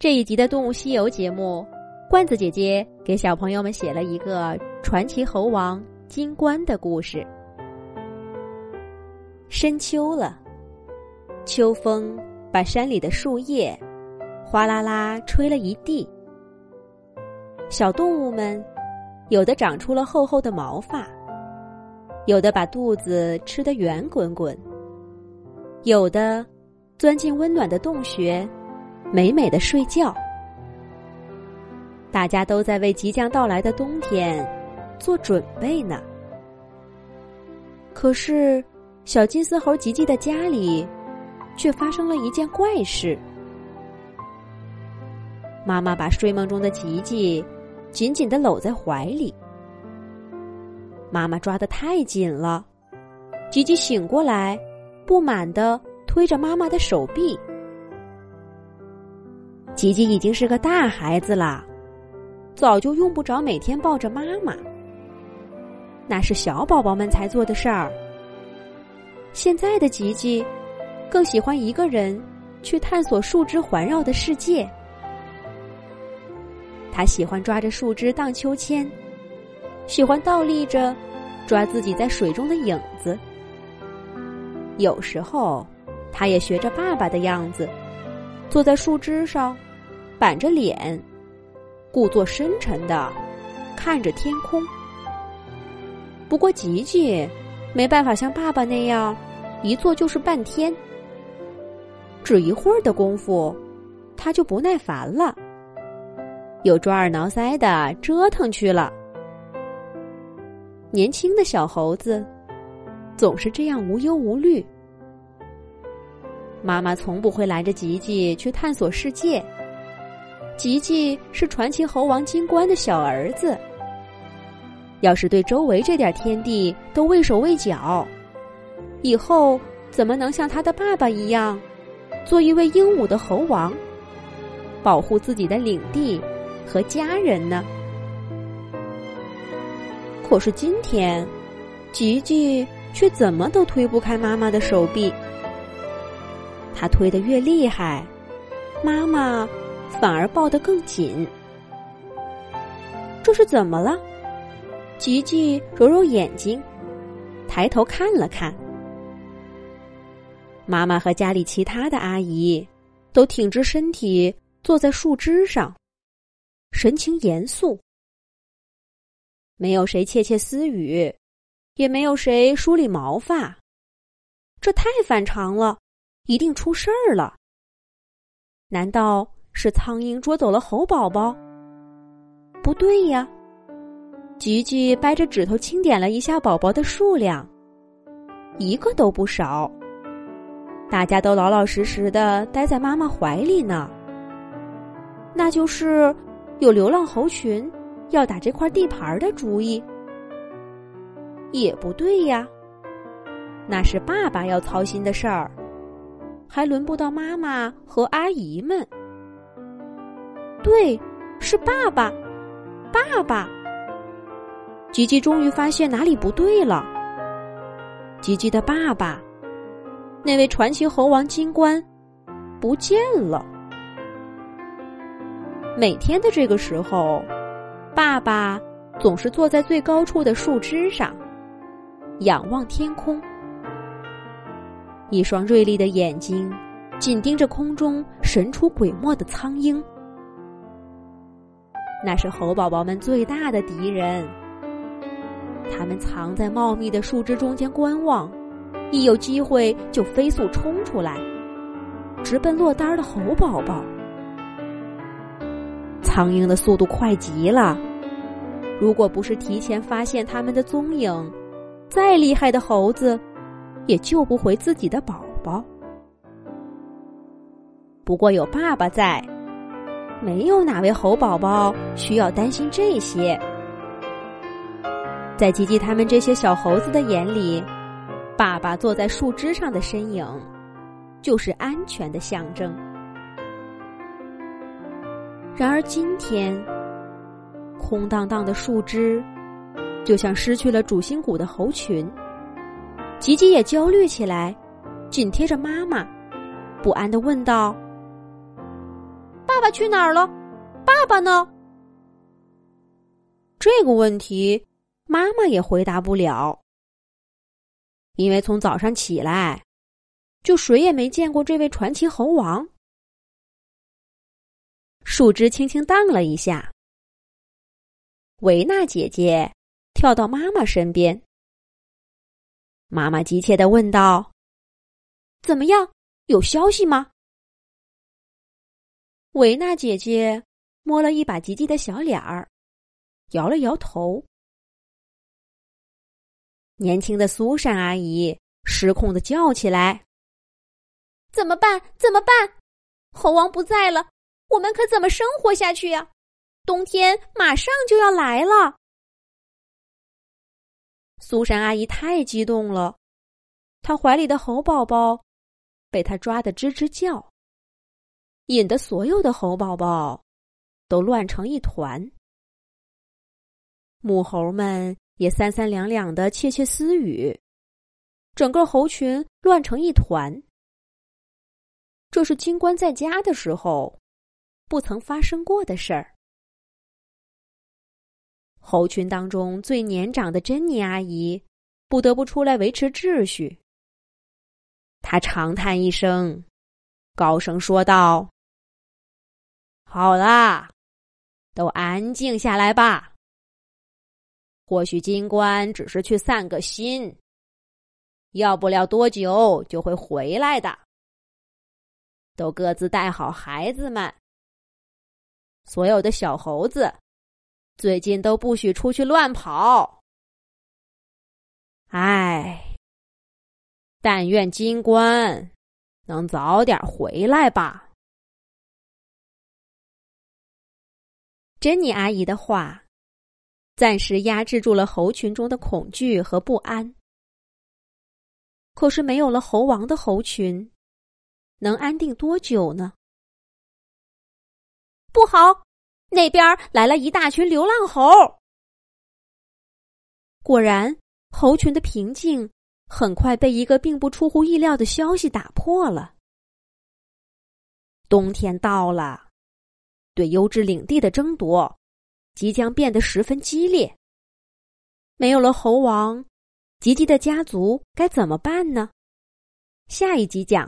这一集的《动物西游》节目，罐子姐姐给小朋友们写了一个传奇猴王金冠的故事。深秋了，秋风把山里的树叶哗啦啦吹了一地。小动物们，有的长出了厚厚的毛发，有的把肚子吃得圆滚滚，有的钻进温暖的洞穴。美美的睡觉，大家都在为即将到来的冬天做准备呢。可是，小金丝猴吉吉的家里却发生了一件怪事。妈妈把睡梦中的吉吉紧紧的搂在怀里，妈妈抓的太紧了，吉吉醒过来，不满的推着妈妈的手臂。吉吉已经是个大孩子了，早就用不着每天抱着妈妈。那是小宝宝们才做的事儿。现在的吉吉，更喜欢一个人去探索树枝环绕的世界。他喜欢抓着树枝荡秋千，喜欢倒立着抓自己在水中的影子。有时候，他也学着爸爸的样子，坐在树枝上。板着脸，故作深沉的看着天空。不过吉吉没办法像爸爸那样一坐就是半天，只一会儿的功夫，他就不耐烦了，又抓耳挠腮的折腾去了。年轻的小猴子总是这样无忧无虑。妈妈从不会拦着吉吉去探索世界。吉吉是传奇猴王金冠的小儿子，要是对周围这点天地都畏手畏脚，以后怎么能像他的爸爸一样，做一位英武的猴王，保护自己的领地和家人呢？可是今天，吉吉却怎么都推不开妈妈的手臂，他推得越厉害，妈妈。反而抱得更紧，这是怎么了？吉吉揉揉眼睛，抬头看了看，妈妈和家里其他的阿姨都挺直身体坐在树枝上，神情严肃，没有谁窃窃私语，也没有谁梳理毛发，这太反常了，一定出事儿了。难道？是苍蝇捉走了猴宝宝？不对呀！吉吉掰着指头清点了一下宝宝的数量，一个都不少。大家都老老实实的待在妈妈怀里呢。那就是有流浪猴群要打这块地盘的主意？也不对呀！那是爸爸要操心的事儿，还轮不到妈妈和阿姨们。对，是爸爸，爸爸。吉吉终于发现哪里不对了。吉吉的爸爸，那位传奇猴王金冠，不见了。每天的这个时候，爸爸总是坐在最高处的树枝上，仰望天空，一双锐利的眼睛紧盯着空中神出鬼没的苍鹰。那是猴宝宝们最大的敌人。他们藏在茂密的树枝中间观望，一有机会就飞速冲出来，直奔落单的猴宝宝。苍蝇的速度快极了，如果不是提前发现他们的踪影，再厉害的猴子也救不回自己的宝宝。不过有爸爸在。没有哪位猴宝宝需要担心这些。在吉吉他们这些小猴子的眼里，爸爸坐在树枝上的身影，就是安全的象征。然而今天，空荡荡的树枝，就像失去了主心骨的猴群。吉吉也焦虑起来，紧贴着妈妈，不安的问道。他去哪儿了？爸爸呢？这个问题，妈妈也回答不了，因为从早上起来，就谁也没见过这位传奇猴王。树枝轻轻荡了一下，维娜姐姐跳到妈妈身边。妈妈急切的问道：“怎么样？有消息吗？”维娜姐姐摸了一把吉吉的小脸儿，摇了摇头。年轻的苏珊阿姨失控的叫起来：“怎么办？怎么办？猴王不在了！”我们可怎么生活下去呀？冬天马上就要来了。苏珊阿姨太激动了，她怀里的猴宝宝被她抓得吱吱叫，引得所有的猴宝宝都乱成一团。母猴们也三三两两的窃窃私语，整个猴群乱成一团。这是金冠在家的时候。不曾发生过的事儿。猴群当中最年长的珍妮阿姨不得不出来维持秩序。她长叹一声，高声说道：“好啦，都安静下来吧。或许金官只是去散个心，要不了多久就会回来的。都各自带好孩子们。”所有的小猴子，最近都不许出去乱跑。唉，但愿金官能早点回来吧。珍妮阿姨的话，暂时压制住了猴群中的恐惧和不安。可是，没有了猴王的猴群，能安定多久呢？不好，那边来了一大群流浪猴。果然，猴群的平静很快被一个并不出乎意料的消息打破了。冬天到了，对优质领地的争夺即将变得十分激烈。没有了猴王，吉吉的家族该怎么办呢？下一集讲。